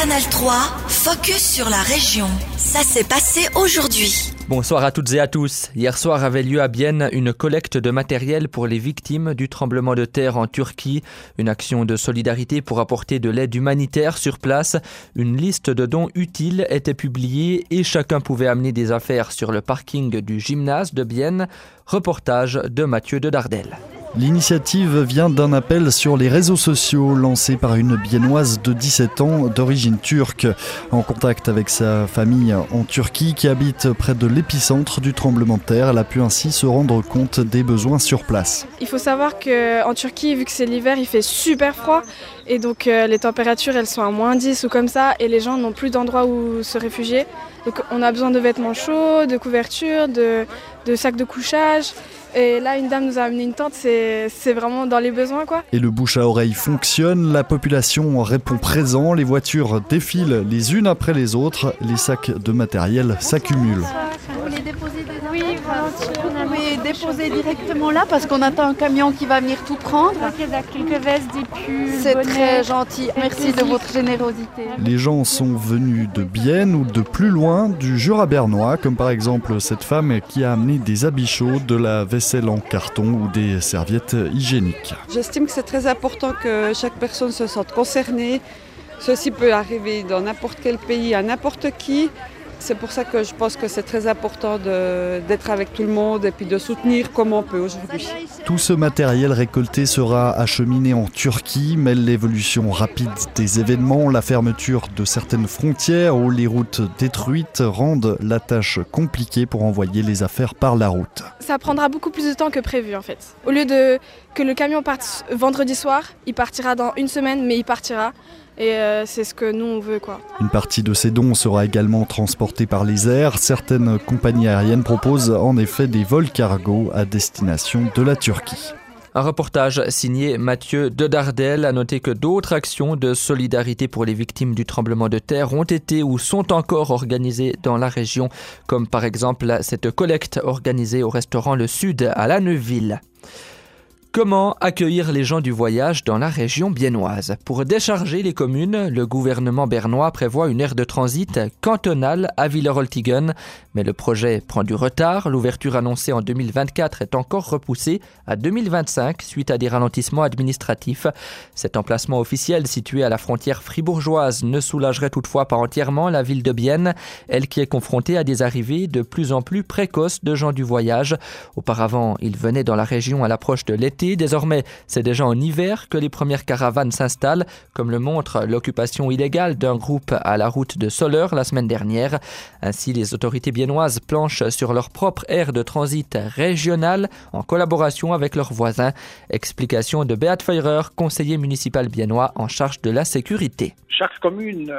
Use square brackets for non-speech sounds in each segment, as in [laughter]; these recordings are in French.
Canal 3, focus sur la région. Ça s'est passé aujourd'hui. Bonsoir à toutes et à tous. Hier soir avait lieu à Bienne une collecte de matériel pour les victimes du tremblement de terre en Turquie. Une action de solidarité pour apporter de l'aide humanitaire sur place. Une liste de dons utiles était publiée et chacun pouvait amener des affaires sur le parking du gymnase de Bienne. Reportage de Mathieu de Dardel. L'initiative vient d'un appel sur les réseaux sociaux lancé par une biennoise de 17 ans d'origine turque, en contact avec sa famille en Turquie qui habite près de l'épicentre du tremblement de terre. Elle a pu ainsi se rendre compte des besoins sur place. Il faut savoir qu'en Turquie, vu que c'est l'hiver, il fait super froid et donc euh, les températures elles sont à moins 10 ou comme ça et les gens n'ont plus d'endroit où se réfugier. Donc on a besoin de vêtements chauds, de couvertures, de, de sacs de couchage. Et là, une dame nous a amené une tente, c'est vraiment dans les besoins quoi. Et le bouche à oreille fonctionne, la population répond présent, les voitures défilent les unes après les autres, les sacs de matériel s'accumulent. Déposer directement là parce qu'on attend un camion qui va venir tout prendre. quelques vestes, des pulls. C'est très gentil. Merci de votre générosité. Les gens sont venus de Bienne ou de plus loin, du Jura bernois, comme par exemple cette femme qui a amené des habits chauds, de la vaisselle en carton ou des serviettes hygiéniques. J'estime que c'est très important que chaque personne se sente concernée. Ceci peut arriver dans n'importe quel pays, à n'importe qui. C'est pour ça que je pense que c'est très important d'être avec tout le monde et puis de soutenir comme on peut aujourd'hui. Tout ce matériel récolté sera acheminé en Turquie, mais l'évolution rapide des événements, la fermeture de certaines frontières ou les routes détruites rendent la tâche compliquée pour envoyer les affaires par la route. Ça prendra beaucoup plus de temps que prévu en fait. Au lieu de que le camion parte vendredi soir, il partira dans une semaine, mais il partira. Et euh, c'est ce que nous on veut quoi. Une partie de ces dons sera également transportée par les airs. Certaines compagnies aériennes proposent en effet des vols cargo à destination de la Turquie. Un reportage signé Mathieu Dedardel a noté que d'autres actions de solidarité pour les victimes du tremblement de terre ont été ou sont encore organisées dans la région, comme par exemple cette collecte organisée au restaurant Le Sud à la Neuville. Comment accueillir les gens du voyage dans la région biennoise? Pour décharger les communes, le gouvernement bernois prévoit une aire de transit cantonale à Villeholtigen, mais le projet prend du retard. L'ouverture annoncée en 2024 est encore repoussée à 2025 suite à des ralentissements administratifs. Cet emplacement officiel situé à la frontière fribourgeoise ne soulagerait toutefois pas entièrement la ville de Bienne, elle qui est confrontée à des arrivées de plus en plus précoces de gens du voyage. Auparavant, ils venaient dans la région à l'approche de l'été Désormais, c'est déjà en hiver que les premières caravanes s'installent, comme le montre l'occupation illégale d'un groupe à la route de Soleure la semaine dernière. Ainsi, les autorités biennoises planchent sur leur propre aire de transit régionale en collaboration avec leurs voisins. Explication de Beat Feurer, conseiller municipal biennois en charge de la sécurité. Chaque commune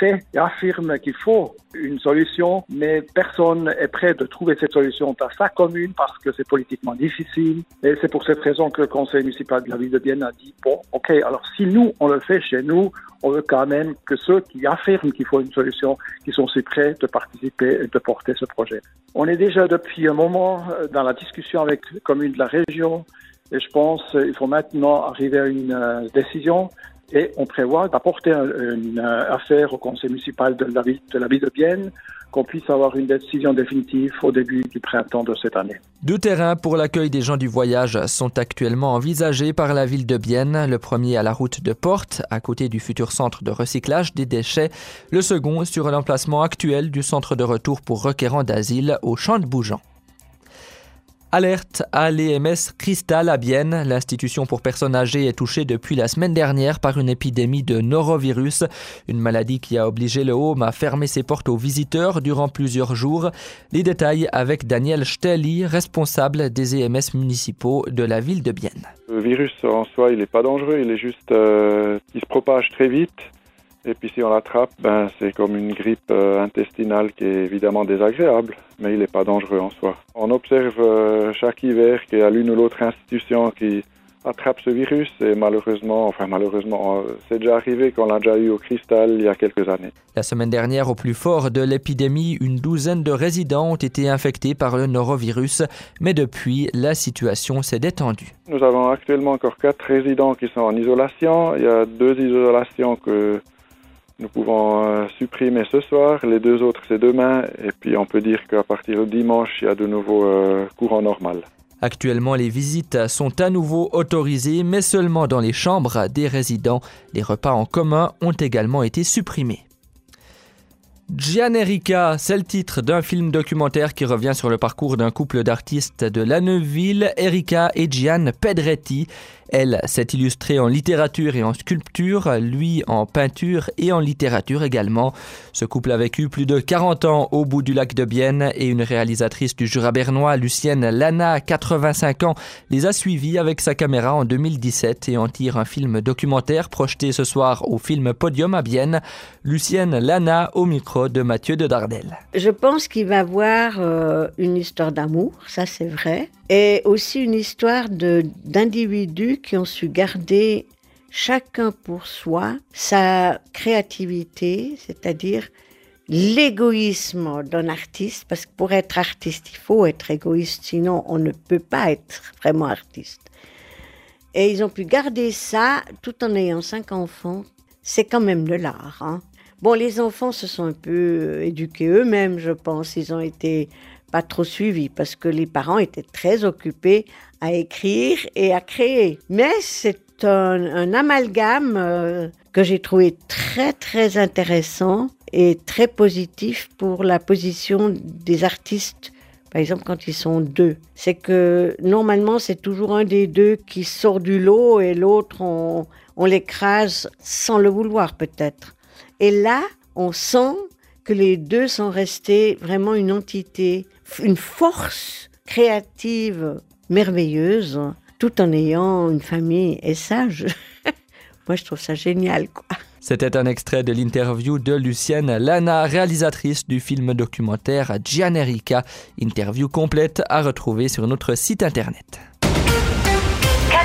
sait et affirme qu'il faut une solution, mais personne n'est prêt de trouver cette solution dans sa commune parce que c'est politiquement difficile. Et c'est pour cette raison que le conseil municipal de la ville de Bienne a dit, bon, ok, alors si nous, on le fait chez nous, on veut quand même que ceux qui affirment qu'il faut une solution, qui sont aussi prêts de participer et de porter ce projet. On est déjà depuis un moment euh, dans la discussion avec les communes de la région et je pense qu'il faut maintenant arriver à une euh, décision et on prévoit d'apporter une affaire au conseil municipal de la ville de, la Bienne qu'on puisse avoir une décision définitive au début du printemps de cette année. Deux terrains pour l'accueil des gens du voyage sont actuellement envisagés par la ville de Bienne. Le premier à la route de Porte, à côté du futur centre de recyclage des déchets. Le second sur l'emplacement actuel du centre de retour pour requérants d'asile au champ de Bougeant. Alerte à l'EMS Cristal à Bienne. L'institution pour personnes âgées est touchée depuis la semaine dernière par une épidémie de norovirus, une maladie qui a obligé le Home à fermer ses portes aux visiteurs durant plusieurs jours. Les détails avec Daniel Stelly, responsable des EMS municipaux de la ville de Bienne. Le virus en soi, il n'est pas dangereux, il est juste, euh, il se propage très vite. Et puis si on l'attrape, ben, c'est comme une grippe euh, intestinale qui est évidemment désagréable, mais il n'est pas dangereux en soi. On observe euh, chaque hiver qu'il y a l'une ou l'autre institution qui attrape ce virus et malheureusement, enfin malheureusement, euh, c'est déjà arrivé qu'on l'a déjà eu au cristal il y a quelques années. La semaine dernière, au plus fort de l'épidémie, une douzaine de résidents ont été infectés par le norovirus, mais depuis, la situation s'est détendue. Nous avons actuellement encore quatre résidents qui sont en isolation. Il y a deux isolations que Nous pouvons euh, supprimer ce soir, les deux autres c'est demain, et puis on peut dire qu'à partir de dimanche, il y a de nouveau euh, courant normal. Actuellement, les visites sont à nouveau autorisées, mais seulement dans les chambres des résidents. Les repas en commun ont également été supprimés. Gian Erika, c'est le titre d'un film documentaire qui revient sur le parcours d'un couple d'artistes de Lanneville, Erika et Gian Pedretti. Elle s'est illustrée en littérature et en sculpture, lui en peinture et en littérature également. Ce couple a vécu plus de 40 ans au bout du lac de Bienne et une réalisatrice du Jura bernois, Lucienne Lana, 85 ans, les a suivis avec sa caméra en 2017 et en tire un film documentaire projeté ce soir au film Podium à Bienne. Lucienne Lana au micro de Mathieu de Dardel. Je pense qu'il va voir euh, une histoire d'amour, ça c'est vrai, et aussi une histoire d'individus qui ont su garder chacun pour soi sa créativité, c'est-à-dire l'égoïsme d'un artiste, parce que pour être artiste, il faut être égoïste, sinon on ne peut pas être vraiment artiste. Et ils ont pu garder ça tout en ayant cinq enfants. C'est quand même de l'art. Hein. Bon, les enfants se sont un peu éduqués eux-mêmes, je pense. Ils ont été pas trop suivi parce que les parents étaient très occupés à écrire et à créer. Mais c'est un, amalgame euh, que j'ai trouvé très très intéressant et très positif pour la position des artistes. Par exemple, quand ils sont deux, c'est que normalement c'est toujours un des deux qui sort du lot et l'autre on, on l'écrase sans le vouloir peut-être. Et là, on sent que les deux sont restés vraiment une entité, une force créative merveilleuse, tout en ayant une famille et sage. [laughs] Moi, je trouve ça génial, quoi. C'était un extrait de l'interview de Lucienne Lana, réalisatrice du film documentaire Gianerica. Interview complète à retrouver sur notre site internet.